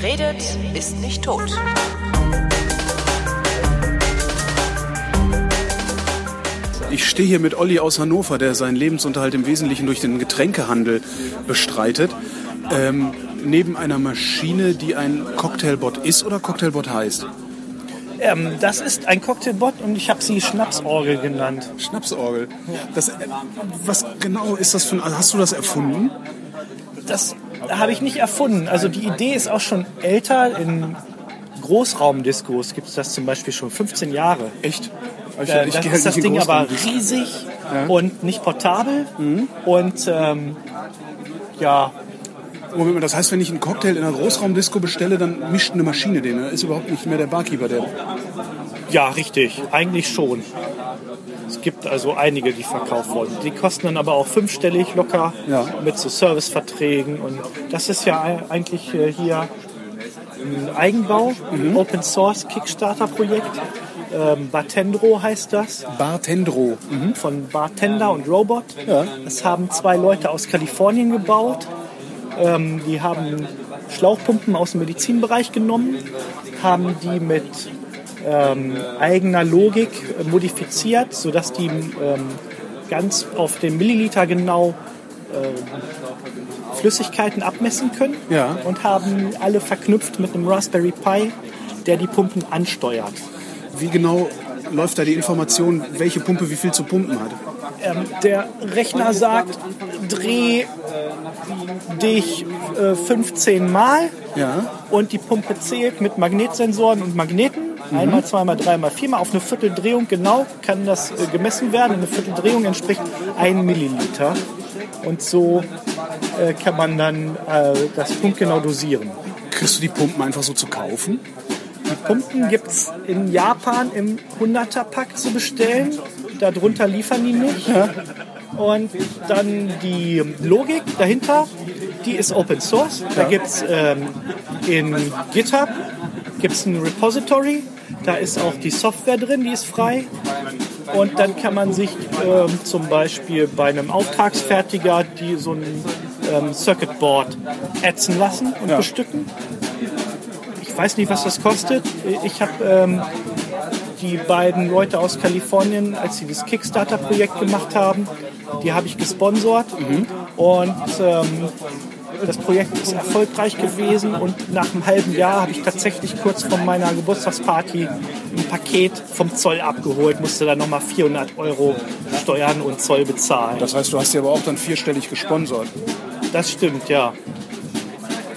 Wer redet, ist nicht tot. Ich stehe hier mit Olli aus Hannover, der seinen Lebensunterhalt im Wesentlichen durch den Getränkehandel bestreitet. Ähm, neben einer Maschine, die ein Cocktailbot ist oder Cocktailbot heißt. Ähm, das ist ein Cocktailbot und ich habe sie Schnapsorgel genannt. Schnapsorgel. Das, äh, was genau ist das für ein. Hast du das erfunden? Das habe ich nicht erfunden. Also die Idee ist auch schon älter. In Großraumdiskos gibt es das zum Beispiel schon 15 Jahre. Echt? Ich, Äh, ich halt ist das Ding aber riesig und nicht portabel. Und ähm, ja, Moment mal, das heißt, wenn ich einen Cocktail in einer Großraumdisco bestelle, dann mischt eine Maschine den. Da ist überhaupt nicht mehr der Barkeeper, der. ja, richtig. Eigentlich schon. Es gibt also einige, die verkauft wurden. Die kosten dann aber auch fünfstellig locker Ja. mit so Serviceverträgen. Und das ist ja ei- eigentlich äh, hier ein Eigenbau, Mhm. Open Source Kickstarter Projekt. Ähm, Bartendro heißt das. Bartendro. von Bartender und Robot. Ja. Das haben zwei Leute aus Kalifornien gebaut. Ähm, die haben Schlauchpumpen aus dem Medizinbereich genommen, haben die mit ähm, eigener Logik modifiziert, sodass die ähm, ganz auf den Milliliter genau äh, Flüssigkeiten abmessen können Ja. und haben alle verknüpft mit einem Raspberry Pi, der die Pumpen ansteuert. Wie genau läuft da die Information, welche Pumpe wie viel zu pumpen hat? Ähm, der Rechner sagt, dreh dich äh, 15 Mal Ja. und die Pumpe zählt mit Magnetsensoren und Magneten. Einmal, zweimal, dreimal, viermal. Auf eine Vierteldrehung genau kann das äh, gemessen werden. Eine Vierteldrehung entspricht 1 Milliliter. Und so äh, kann man dann äh, das punktgenau dosieren. Kriegst du die Pumpen einfach so zu kaufen? Die Pumpen gibt es in Japan im 100er-Pack zu bestellen. Darunter liefern die nicht. Und dann die Logik dahinter, die ist Open Source. Da gibt es ähm, in GitHub gibt's ein Repository. Da ist auch die Software drin, die ist frei. Und dann kann man sich ähm, zum Beispiel bei einem Auftragsfertiger die so ein ähm, Circuit Board ätzen lassen und bestücken. Ich weiß nicht, was das kostet. Ich habe ähm, die beiden Leute aus Kalifornien, als sie das Kickstarter-Projekt gemacht haben, die habe ich gesponsert. Und ähm, das Projekt ist erfolgreich gewesen und nach einem halben Jahr habe ich tatsächlich kurz vor meiner Geburtstagsparty ein Paket vom Zoll abgeholt, musste dann nochmal 400 Euro Steuern und Zoll bezahlen. Das heißt, du hast die aber auch dann vierstellig gesponsert. Das stimmt, ja.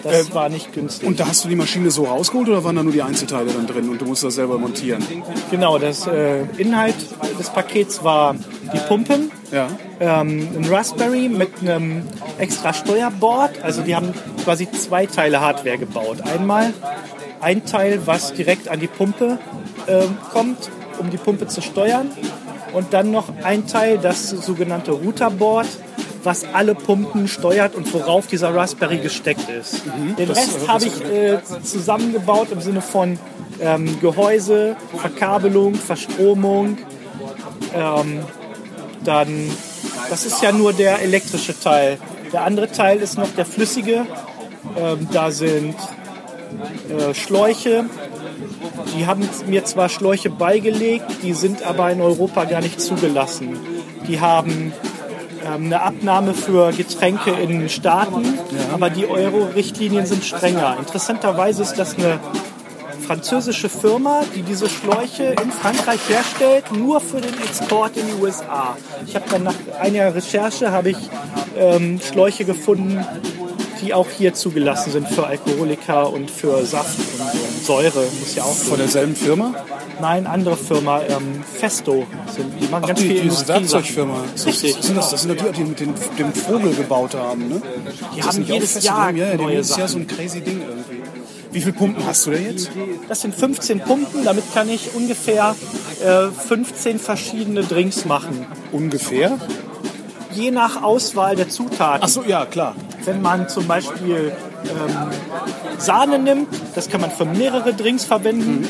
Das war nicht günstig. Und da hast du die Maschine so rausgeholt oder waren da nur die Einzelteile dann drin und du musst das selber montieren? Genau, das äh, Inhalt des Pakets war die Pumpen, Ja. ähm, ein Raspberry mit einem extra Steuerboard. Also die haben quasi zwei Teile Hardware gebaut. Einmal ein Teil, was direkt an die Pumpe ähm, kommt, um die Pumpe zu steuern. Und dann noch ein Teil, das sogenannte Routerboard, was alle Pumpen steuert und worauf dieser Raspberry gesteckt ist. Den das- Rest habe ich äh, zusammengebaut im Sinne von ähm, Gehäuse, Verkabelung, Verstromung. Ähm, dann, das ist ja nur der elektrische Teil. Der andere Teil ist noch der flüssige. Ähm, da sind äh, Schläuche. Die haben mir zwar Schläuche beigelegt, die sind aber in Europa gar nicht zugelassen. Die haben ähm, eine Abnahme für Getränke in Staaten, aber die Euro-Richtlinien sind strenger. Interessanterweise ist das eine französische Firma, die diese Schläuche in Frankreich herstellt, nur für den Export in die USA. Ich habe dann nach einiger Recherche habe ich ähm, Schläuche gefunden, die auch hier zugelassen sind für Alkoholiker und für Saft und, Säure. Muss ja auch Von derselben Firma? Nein, andere Firma, ähm, Festo. Sind, die machen ganz die, viel diese. Werkzeugfirma. Richtig. Sind das, das sind doch die, die mit dem Vogel gebaut haben, ne? Die Das haben jedes Jahr Dinge. ja, haben neue jedes Jahr so ein crazy Ding irgendwie. Wie viele Pumpen hast du da jetzt? Das sind 15 Pumpen, damit kann ich ungefähr äh, 15 verschiedene Drinks machen. Ungefähr? Je nach Auswahl der Zutaten. Ach so, ja, klar. Wenn man zum Beispiel ähm, Sahne nimmt, das kann man für mehrere Drinks verwenden.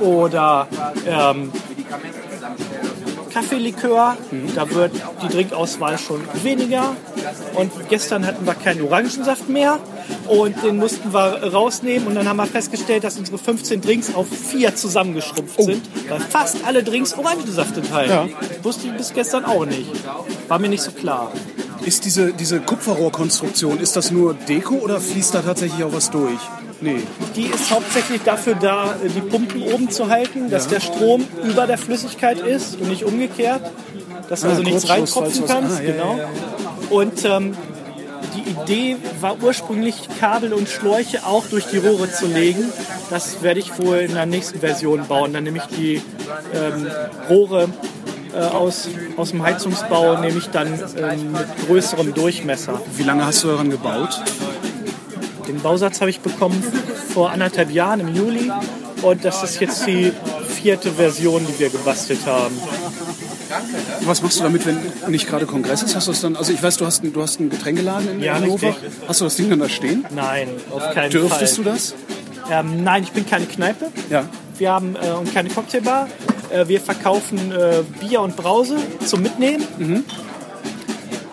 Oder ähm, Kaffeelikör, da wird die Drinkauswahl schon weniger. Und gestern hatten wir keinen Orangensaft mehr. Und den mussten wir rausnehmen und dann haben wir festgestellt, dass unsere 15 Drinks auf vier zusammengeschrumpft sind, weil fast alle Drinks Orangensaft enthalten. Ja. Wusste ich bis gestern auch nicht. War mir nicht so klar. Ist diese, diese Kupferrohrkonstruktion, ist das nur Deko oder fließt da tatsächlich auch was durch? Nee. Die ist hauptsächlich dafür da, die Pumpen oben zu halten, dass der Strom über der Flüssigkeit ist und nicht umgekehrt. Dass Ah, also nichts was- kannst. ah, ja, genau. ja, ja. Und ähm, die Idee war ursprünglich, Kabel und Schläuche auch durch die Rohre zu legen. Das werde ich wohl in der nächsten Version bauen. Dann nehme ich die ähm, Rohre äh, aus, aus dem Heizungsbau, nehme ich dann ähm, mit größerem Durchmesser. Wie lange hast du daran gebaut? Den Bausatz habe ich bekommen vor anderthalb Jahren im Juli und das ist jetzt die vierte Version, die wir gebastelt haben. Was machst du damit, wenn nicht gerade Kongress ist? Hast du das dann, also ich weiß, du hast, einen- du hast einen Getränkeladen in Ja, Hannover. richtig. Hast du das Ding dann da stehen? Nein, auf keinen Dürftest Fall. du das? Ähm, nein, ich bin keine Kneipe. Ja. Wir haben äh, und keine Cocktailbar. Äh, wir verkaufen äh, Bier und Brause zum Mitnehmen. Mhm.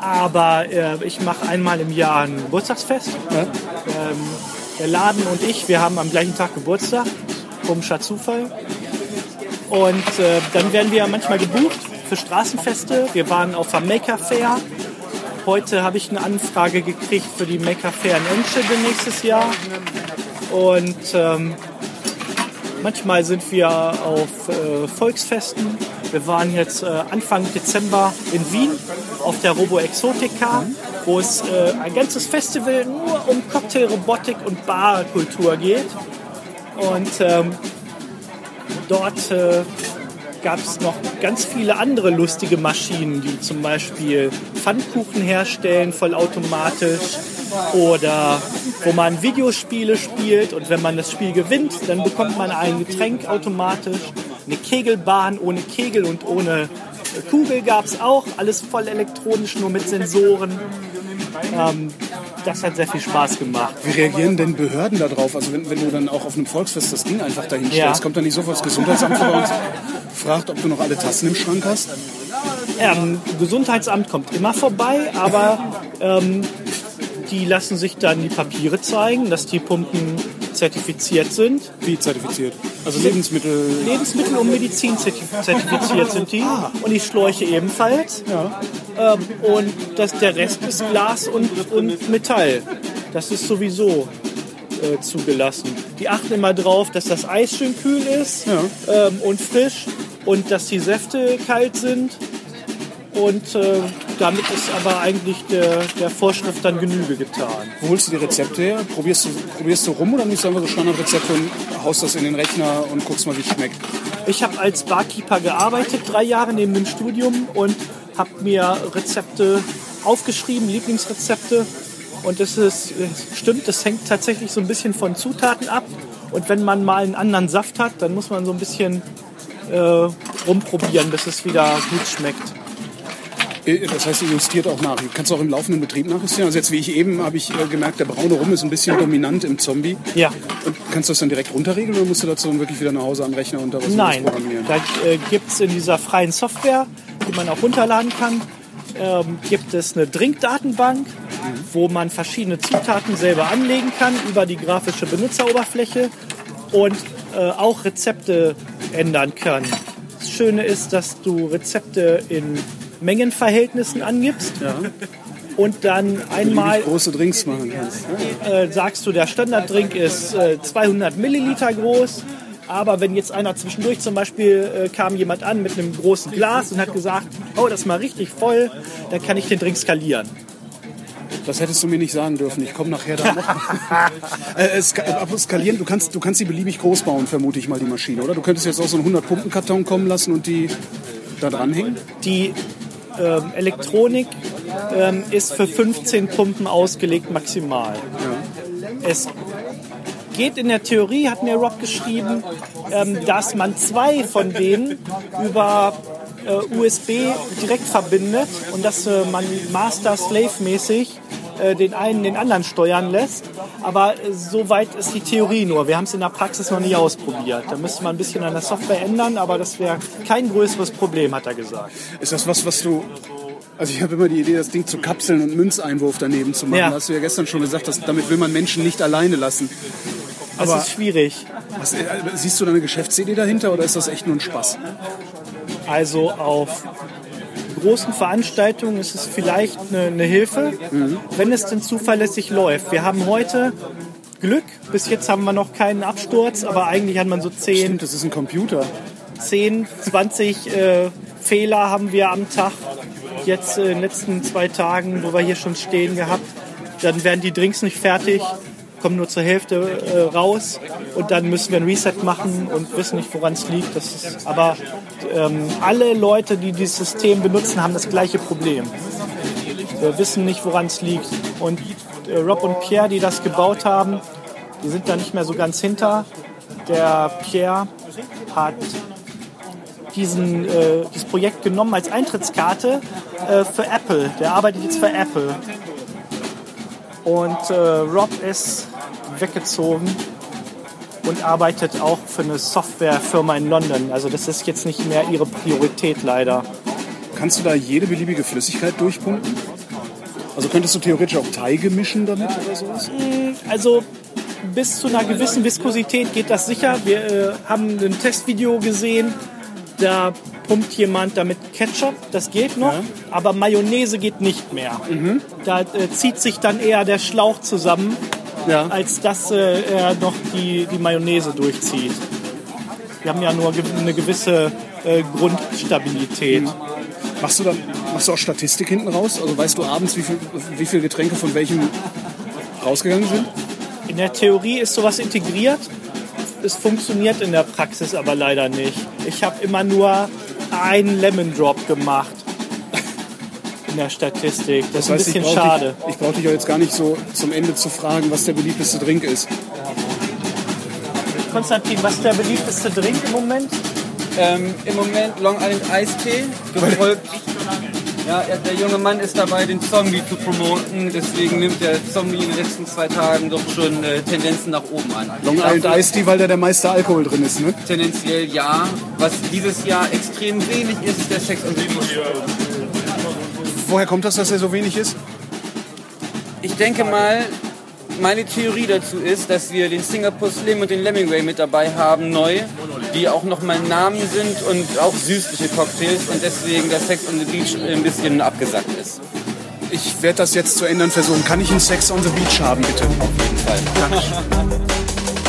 Aber äh, ich mache einmal im Jahr ein Geburtstagsfest. Ähm, der Laden und ich, wir haben am gleichen Tag Geburtstag. Komischer Zufall. Und äh, dann werden wir manchmal gebucht für Straßenfeste. Wir waren auf der Maker Fair. Heute habe ich eine Anfrage gekriegt für die Maker Fair in Enschede nächstes Jahr. Und ähm, manchmal sind wir auf äh, Volksfesten. Wir waren jetzt äh, Anfang Dezember in Wien auf der Robo Exotica, wo es äh, ein ganzes Festival nur um Cocktail, Robotik und Barkultur geht. Und ähm, dort äh, gab es noch ganz viele andere lustige Maschinen, die zum Beispiel Pfannkuchen herstellen, vollautomatisch. Oder wo man Videospiele spielt und wenn man das Spiel gewinnt, dann bekommt man ein Getränk automatisch. Eine Kegelbahn ohne Kegel und ohne Kugel gab es auch. Alles voll elektronisch, nur mit Sensoren. Ähm, das hat sehr viel Spaß gemacht. Wie reagieren denn Behörden da drauf? Also wenn, wenn du dann auch auf einem Volksfest das Ding einfach dahin Ja. stellst, kommt dann nicht sofort das Gesundheitsamt vorbei und fragt, ob du noch alle Tassen im Schrank hast? Ähm, Gesundheitsamt kommt immer vorbei, aber ähm, die lassen sich dann die Papiere zeigen, dass die Pumpen zertifiziert sind. Wie zertifiziert? Also Lebensmittel... Lebensmittel- und Medizin zertif- zertifiziert sind die und die Schläuche ebenfalls. Ähm, und das, der Rest ist Glas und, und Metall. Das ist sowieso äh, zugelassen. Die achten immer drauf, dass das Eis schön kühl ist ähm, und frisch und dass die Säfte kalt sind. Und äh, damit ist aber eigentlich der, der Vorschrift dann Genüge getan. Wo holst du die Rezepte her? Probierst du, probierst du rum oder nimmst du einfach so Standardrezepte und haust das in den Rechner und guckst mal, wie es schmeckt? Ich habe als Barkeeper gearbeitet, drei Jahre neben dem Studium und habe mir Rezepte aufgeschrieben, Lieblingsrezepte. Und es ist, es stimmt, das hängt tatsächlich so ein bisschen von Zutaten ab. Und wenn man mal einen anderen Saft hat, dann muss man so ein bisschen äh, rumprobieren, bis es wieder gut schmeckt. Äh, Das heißt, ihr justiert auch nach. Kannst du auch im laufenden Betrieb nachjustieren? Also jetzt wie ich eben habe ich äh, gemerkt, der braune Rum ist ein bisschen dominant im Zombie. Ja. Und kannst du das dann direkt runterregeln oder musst du dazu wirklich wieder nach Hause am Rechner und da was Nein, programmieren? da äh, gibt es in dieser freien Software, die man auch runterladen kann, ähm, gibt es eine Drinkdatenbank, wo man verschiedene Zutaten selber anlegen kann über die grafische Benutzeroberfläche und äh, auch Rezepte ändern kann. Das Schöne ist, dass du Rezepte in Mengenverhältnissen angibst und dann einmal große Drinks machen kannst. Ja. äh, sagst du, der Standarddrink ist äh, 200 Milliliter groß. Aber wenn jetzt einer zwischendurch zum Beispiel äh, kam jemand an mit einem großen Glas und hat gesagt, oh, das ist mal richtig voll, dann kann ich den Drink skalieren. Das hättest du mir nicht sagen dürfen. Ich komme nachher da noch. äh, skalieren, du kannst, du kannst die beliebig groß bauen, vermute ich mal, die Maschine, oder? Du könntest jetzt auch so einen 100-Pumpen-Karton kommen lassen und die da dranhängen? Die ähm, Elektronik ähm, ist für 15 Pumpen ausgelegt maximal. Es geht in der Theorie, hat mir Rob geschrieben, ähm, dass man zwei von denen über äh, USB direkt verbindet und dass äh, man Master-Slave-mäßig äh, den einen den anderen steuern lässt. Aber äh, so weit ist die Theorie nur. Wir haben es in der Praxis noch nie ausprobiert. Da müsste man ein bisschen an der Software ändern, aber das wäre kein größeres Problem, hat er gesagt. Ist das was, was du Also ich habe immer die Idee, das Ding zu kapseln und Münzeinwurf daneben zu machen. Ja. Hast du ja gestern schon gesagt, dass, damit will man Menschen nicht alleine lassen. Das Aber ist schwierig. was, äh, siehst du da eine Geschäftsidee dahinter oder ist das echt nur ein Spaß? Also auf großen Veranstaltungen ist es vielleicht eine, eine Hilfe, wenn es denn zuverlässig läuft. Wir haben heute Glück. Bis jetzt haben wir noch keinen Absturz, aber eigentlich hat man so 10, Stimmt, das ist ein Computer. 10 20 äh, Fehler haben wir am Tag. Jetzt äh, in den letzten zwei Tagen, wo wir hier schon stehen gehabt. Dann werden die Drinks nicht fertig, kommen nur zur Hälfte äh, raus und dann müssen wir ein Reset machen und wissen nicht, woran es liegt. Ist, aber ähm, alle Leute, die dieses System benutzen, haben das gleiche Problem. Wir wissen nicht, woran es liegt. Und äh, Rob und Pierre, die das gebaut haben, die sind da nicht mehr so ganz hinter. Der Pierre hat diesen, äh, dieses Projekt genommen als Eintrittskarte äh, für Apple. Der arbeitet jetzt für Apple. Und äh, Rob ist weggezogen und arbeitet auch für eine Softwarefirma in London. Also das ist jetzt nicht mehr ihre Priorität leider. Kannst du da jede beliebige Flüssigkeit durchpumpen? Also könntest du theoretisch auch Teige mischen damit oder sowas? Also bis zu einer gewissen Viskosität geht das sicher. Wir äh, haben ein Testvideo gesehen, da pumpt jemand damit Ketchup, das geht noch, aber Mayonnaise geht nicht mehr. Da äh, zieht sich dann eher der Schlauch zusammen, Ja. als dass äh, er noch die, die Mayonnaise durchzieht. Wir haben ja nur ge- eine gewisse äh, Grundstabilität. Machst du dann machst du auch Statistik hinten raus? Also weißt du abends, wie viel, wie viel Getränke von welchem rausgegangen sind? In der Theorie ist sowas integriert. Es funktioniert in der Praxis aber leider nicht. Ich habe immer nur einen Lemon Drop gemacht in der Statistik. Das ist ein bisschen ich schade. dich, ich brauche dich auch jetzt gar nicht so zum Ende zu fragen, was der beliebteste Drink ist. Konstantin, was ist der beliebteste Drink im Moment? Ähm, Im Moment Long Island Eistee. Gefolgt. Ja, er- der junge Mann ist dabei, den Zombie zu promoten. Deswegen nimmt der Zombie in den letzten zwei Tagen doch schon äh, Tendenzen nach oben an. Long Island Iced Tea, weil da der meiste Alkohol drin ist, ne? Tendenziell ja. Was dieses Jahr extrem wenig ist, ist der Sex the Beach. Woher kommt das, dass er so wenig ist? Ich denke mal, meine Theorie dazu ist, dass wir den Singapore Slim und den Lemmingway mit dabei haben, neu, die auch nochmal Namen sind und auch süßliche Cocktails und deswegen der Sex on the Beach ein bisschen abgesackt ist. Ich werde das jetzt zu ändern versuchen. Kann ich einen Sex on the Beach haben, bitte? Auf jeden Fall. Dankeschön.